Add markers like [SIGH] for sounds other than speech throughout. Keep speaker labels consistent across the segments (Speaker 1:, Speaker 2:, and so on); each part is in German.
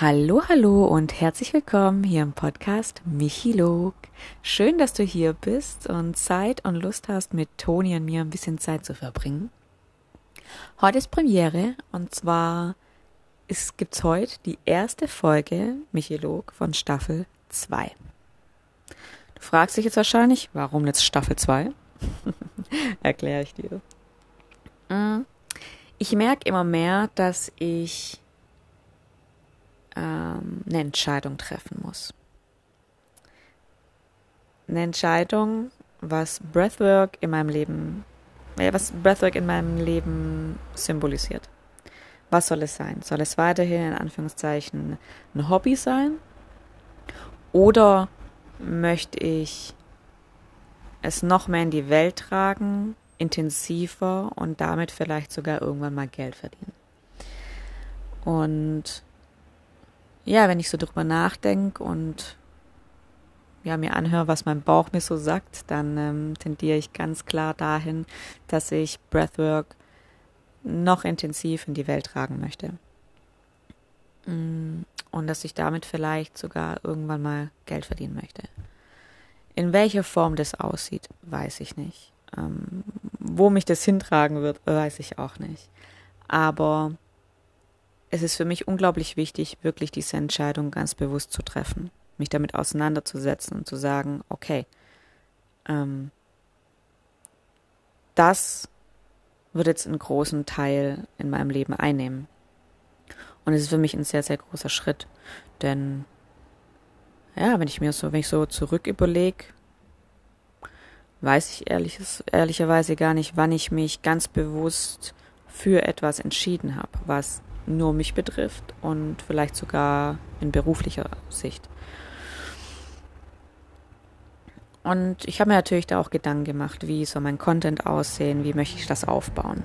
Speaker 1: Hallo, hallo und herzlich willkommen hier im Podcast Michilog. Schön, dass du hier bist und Zeit und Lust hast, mit Toni und mir ein bisschen Zeit zu verbringen. Heute ist Premiere und zwar ist, gibt's heute die erste Folge Michilog von Staffel 2. Du fragst dich jetzt wahrscheinlich, warum jetzt Staffel 2? [LAUGHS] Erkläre ich dir. Mm. Ich merke immer mehr, dass ich ähm, eine Entscheidung treffen muss. Eine Entscheidung, was Breathwork in meinem Leben, ja, was Breathwork in meinem Leben symbolisiert. Was soll es sein? Soll es weiterhin in Anführungszeichen ein Hobby sein? Oder möchte ich es noch mehr in die Welt tragen, intensiver und damit vielleicht sogar irgendwann mal Geld verdienen? Und ja, wenn ich so drüber nachdenke und ja, mir anhöre, was mein Bauch mir so sagt, dann ähm, tendiere ich ganz klar dahin, dass ich Breathwork noch intensiv in die Welt tragen möchte. Mm, und dass ich damit vielleicht sogar irgendwann mal Geld verdienen möchte. In welcher Form das aussieht, weiß ich nicht. Ähm, wo mich das hintragen wird, weiß ich auch nicht. Aber es ist für mich unglaublich wichtig, wirklich diese Entscheidung ganz bewusst zu treffen, mich damit auseinanderzusetzen und zu sagen, okay, ähm, das wird jetzt einen großen Teil in meinem Leben einnehmen. Und es ist für mich ein sehr, sehr großer Schritt. Denn ja, wenn ich mir so, wenn ich so zurück überlege, weiß ich ehrlich, ehrlicherweise gar nicht, wann ich mich ganz bewusst für etwas entschieden habe, was nur mich betrifft und vielleicht sogar in beruflicher Sicht. Und ich habe mir natürlich da auch Gedanken gemacht, wie soll mein Content aussehen, wie möchte ich das aufbauen.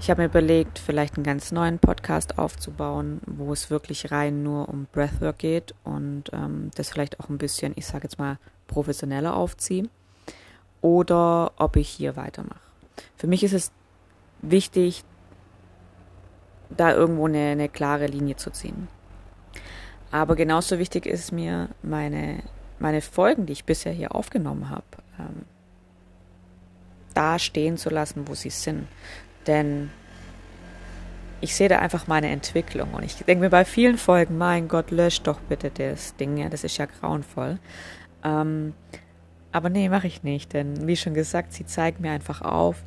Speaker 1: Ich habe mir überlegt, vielleicht einen ganz neuen Podcast aufzubauen, wo es wirklich rein nur um Breathwork geht und ähm, das vielleicht auch ein bisschen, ich sage jetzt mal, professioneller aufziehe. Oder ob ich hier weitermache. Für mich ist es wichtig, da irgendwo eine, eine klare Linie zu ziehen. Aber genauso wichtig ist mir meine, meine Folgen, die ich bisher hier aufgenommen habe, ähm, da stehen zu lassen, wo sie sind. Denn ich sehe da einfach meine Entwicklung und ich denke mir bei vielen Folgen, mein Gott, löscht doch bitte das Ding, ja, das ist ja grauenvoll. Ähm, aber nee, mache ich nicht, denn wie schon gesagt, sie zeigt mir einfach auf,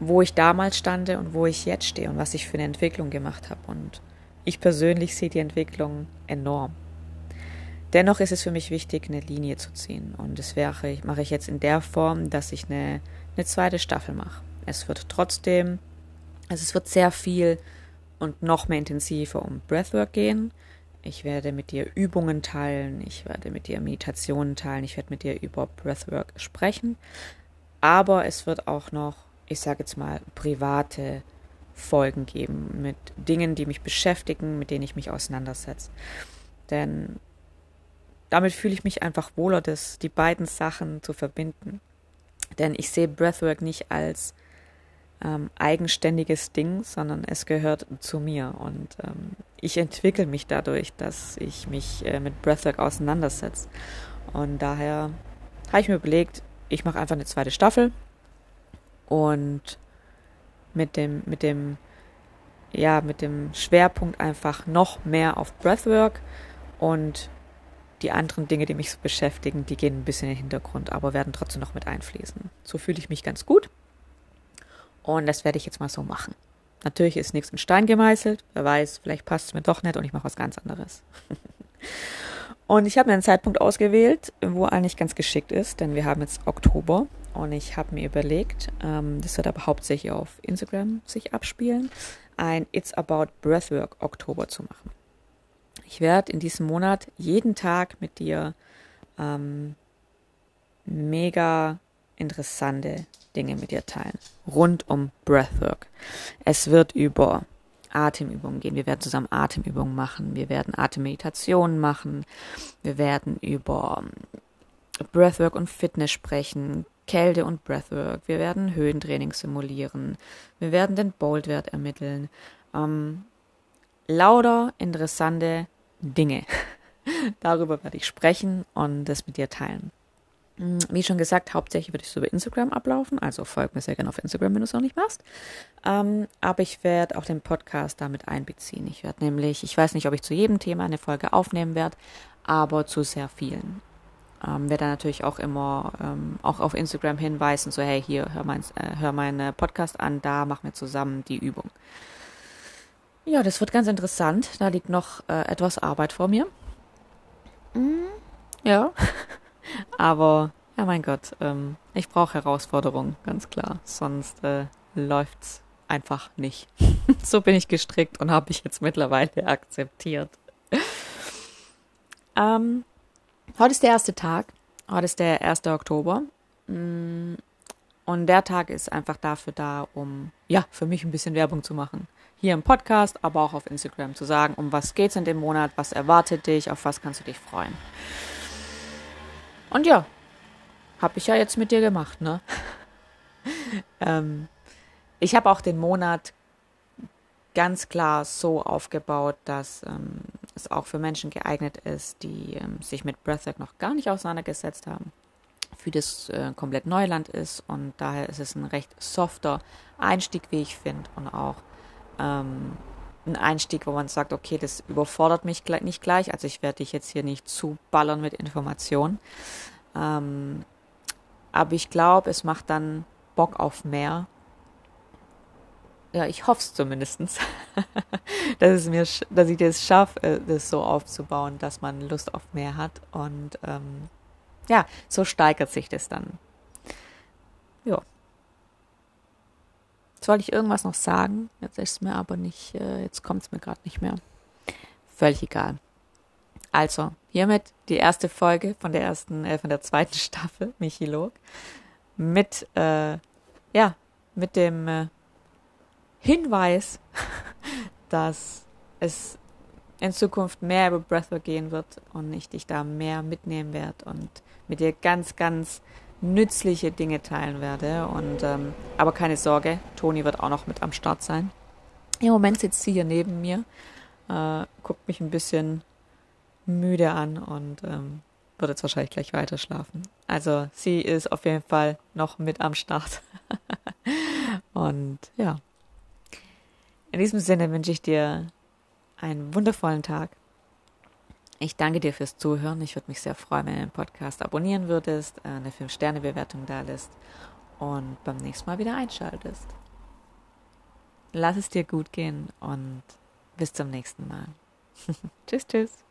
Speaker 1: wo ich damals stande und wo ich jetzt stehe und was ich für eine Entwicklung gemacht habe. Und ich persönlich sehe die Entwicklung enorm. Dennoch ist es für mich wichtig, eine Linie zu ziehen. Und das wäre, mache ich jetzt in der Form, dass ich eine, eine zweite Staffel mache. Es wird trotzdem, also es wird sehr viel und noch mehr intensiver um Breathwork gehen. Ich werde mit dir Übungen teilen, ich werde mit dir Meditationen teilen, ich werde mit dir über Breathwork sprechen. Aber es wird auch noch ich sage jetzt mal, private Folgen geben mit Dingen, die mich beschäftigen, mit denen ich mich auseinandersetze. Denn damit fühle ich mich einfach wohler, das, die beiden Sachen zu verbinden. Denn ich sehe Breathwork nicht als ähm, eigenständiges Ding, sondern es gehört zu mir. Und ähm, ich entwickle mich dadurch, dass ich mich äh, mit Breathwork auseinandersetze. Und daher habe ich mir überlegt, ich mache einfach eine zweite Staffel und mit dem, mit dem, ja, mit dem Schwerpunkt einfach noch mehr auf Breathwork und die anderen Dinge, die mich so beschäftigen, die gehen ein bisschen in den Hintergrund, aber werden trotzdem noch mit einfließen. So fühle ich mich ganz gut. Und das werde ich jetzt mal so machen. Natürlich ist nichts in Stein gemeißelt. Wer weiß, vielleicht passt es mir doch nicht und ich mache was ganz anderes. [LAUGHS] und ich habe mir einen Zeitpunkt ausgewählt, wo eigentlich ganz geschickt ist, denn wir haben jetzt Oktober und ich habe mir überlegt, ähm, das wird aber hauptsächlich auf Instagram sich abspielen, ein It's About Breathwork Oktober zu machen. Ich werde in diesem Monat jeden Tag mit dir ähm, mega interessante Dinge mit dir teilen, rund um Breathwork. Es wird über Atemübungen gehen. Wir werden zusammen Atemübungen machen. Wir werden Atemmeditationen machen. Wir werden über Breathwork und Fitness sprechen, Kälte und Breathwork. Wir werden Höhentraining simulieren. Wir werden den Boldwert ermitteln. Ähm, lauter interessante Dinge. [LAUGHS] Darüber werde ich sprechen und das mit dir teilen. Hm, wie schon gesagt, hauptsächlich würde ich so über Instagram ablaufen, also folg mir sehr gerne auf Instagram, wenn du es noch nicht machst. Ähm, aber ich werde auch den Podcast damit einbeziehen. Ich werde nämlich, ich weiß nicht, ob ich zu jedem Thema eine Folge aufnehmen werde, aber zu sehr vielen. Ähm, werde dann natürlich auch immer ähm, auch auf Instagram hinweisen, so hey, hier, hör, mein, äh, hör meinen Podcast an, da machen wir zusammen die Übung. Ja, das wird ganz interessant. Da liegt noch äh, etwas Arbeit vor mir. Mm, ja, [LAUGHS] aber ja, mein Gott, ähm, ich brauche Herausforderungen, ganz klar. Sonst äh, läuft's einfach nicht. [LAUGHS] so bin ich gestrickt und habe ich jetzt mittlerweile akzeptiert. [LAUGHS] ähm, heute ist der erste Tag. Heute ist der 1. Oktober. Mm, und der Tag ist einfach dafür da, um, ja, für mich ein bisschen Werbung zu machen. Hier im Podcast, aber auch auf Instagram zu sagen, um was geht's in dem Monat, was erwartet dich, auf was kannst du dich freuen. Und ja, habe ich ja jetzt mit dir gemacht, ne? [LAUGHS] ähm, ich habe auch den Monat ganz klar so aufgebaut, dass ähm, es auch für Menschen geeignet ist, die ähm, sich mit Breathwork noch gar nicht auseinandergesetzt haben, für das äh, komplett Neuland ist. Und daher ist es ein recht softer Einstieg, wie ich finde, und auch ähm, ein Einstieg, wo man sagt, okay, das überfordert mich nicht gleich, also ich werde dich jetzt hier nicht zuballern mit Informationen, ähm, aber ich glaube, es macht dann Bock auf mehr ja, ich hoffe es zumindest, [LAUGHS] dass, es mir, dass ich das schaffe, äh, das so aufzubauen, dass man Lust auf mehr hat. Und ähm, ja, so steigert sich das dann. Ja. Jetzt wollte ich irgendwas noch sagen, jetzt ist es mir aber nicht, äh, jetzt kommt es mir gerade nicht mehr. Völlig egal. Also, hiermit die erste Folge von der ersten, äh, von der zweiten [LAUGHS] Staffel, Michilog. Mit, äh, ja, mit dem äh, Hinweis, [LAUGHS] dass es in Zukunft mehr über Breathwork gehen wird und ich dich da mehr mitnehmen werde und mit dir ganz, ganz nützliche Dinge teilen werde. Und ähm, aber keine Sorge, Toni wird auch noch mit am Start sein. Im Moment sitzt sie hier neben mir, äh, guckt mich ein bisschen müde an und ähm, wird jetzt wahrscheinlich gleich weiter schlafen. Also sie ist auf jeden Fall noch mit am Start. [LAUGHS] und ja. In diesem Sinne wünsche ich dir einen wundervollen Tag. Ich danke dir fürs Zuhören. Ich würde mich sehr freuen, wenn du den Podcast abonnieren würdest, äh, eine 5-Sterne-Bewertung da lässt und beim nächsten Mal wieder einschaltest. Lass es dir gut gehen und bis zum nächsten Mal. [LAUGHS] tschüss, tschüss.